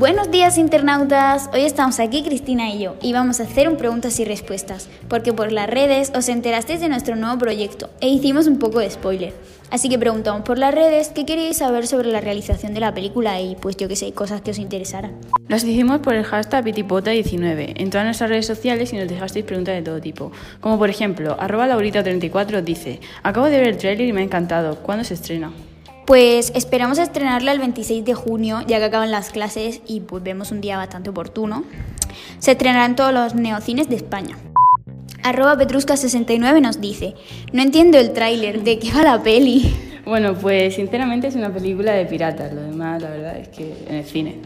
Buenos días internautas, hoy estamos aquí Cristina y yo y vamos a hacer un preguntas y respuestas, porque por las redes os enterasteis de nuestro nuevo proyecto e hicimos un poco de spoiler. Así que preguntamos por las redes qué queríais saber sobre la realización de la película y pues yo que sé, cosas que os interesaran. Los hicimos por el hashtag pitipota19 en todas nuestras redes sociales y nos dejasteis preguntas de todo tipo. Como por ejemplo, arroba laurita34 dice, acabo de ver el trailer y me ha encantado, ¿cuándo se estrena? Pues esperamos estrenarla el 26 de junio, ya que acaban las clases y pues vemos un día bastante oportuno. Se estrenará en todos los neocines de España. Arroba Petrusca69 nos dice, no entiendo el tráiler, ¿de qué va la peli? Bueno, pues sinceramente es una película de piratas, lo demás la verdad es que en el cine.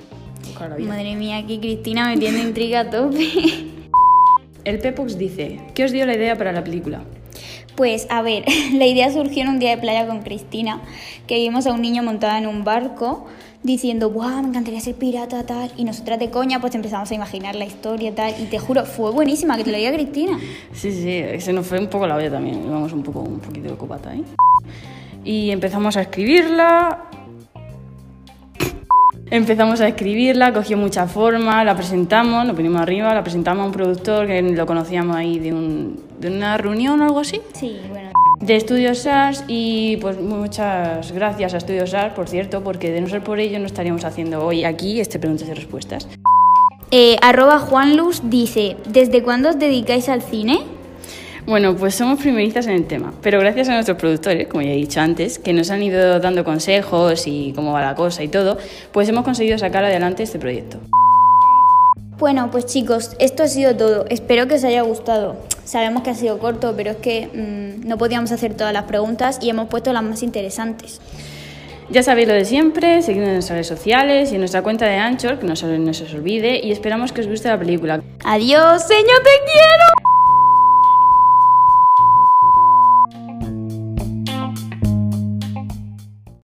Madre mía, aquí Cristina metiendo intriga a tope. El Pepux dice, ¿qué os dio la idea para la película? Pues a ver, la idea surgió en un día de playa con Cristina, que vimos a un niño montado en un barco diciendo, ¡guau! Me encantaría ser pirata, tal. Y nosotras de coña, pues empezamos a imaginar la historia, tal. Y te juro, fue buenísima, que te lo diga Cristina. Sí, sí, se nos fue un poco la olla también. Íbamos un poco, un poquito de copata. Y empezamos a escribirla. Empezamos a escribirla, cogió mucha forma, la presentamos, nos vinimos arriba, la presentamos a un productor que lo conocíamos ahí de, un, de una reunión o algo así. Sí, bueno. De Estudios SARS y pues muchas gracias a Estudios SARS, por cierto, porque de no ser por ello no estaríamos haciendo hoy aquí este preguntas y respuestas. Eh, arroba Juanluz dice, ¿desde cuándo os dedicáis al cine? Bueno, pues somos primeristas en el tema, pero gracias a nuestros productores, como ya he dicho antes, que nos han ido dando consejos y cómo va la cosa y todo, pues hemos conseguido sacar adelante este proyecto. Bueno, pues chicos, esto ha sido todo. Espero que os haya gustado. Sabemos que ha sido corto, pero es que mmm, no podíamos hacer todas las preguntas y hemos puesto las más interesantes. Ya sabéis lo de siempre, seguidnos en nuestras redes sociales y en nuestra cuenta de Anchor, que no se, no se os olvide, y esperamos que os guste la película. Adiós, señor, te quiero.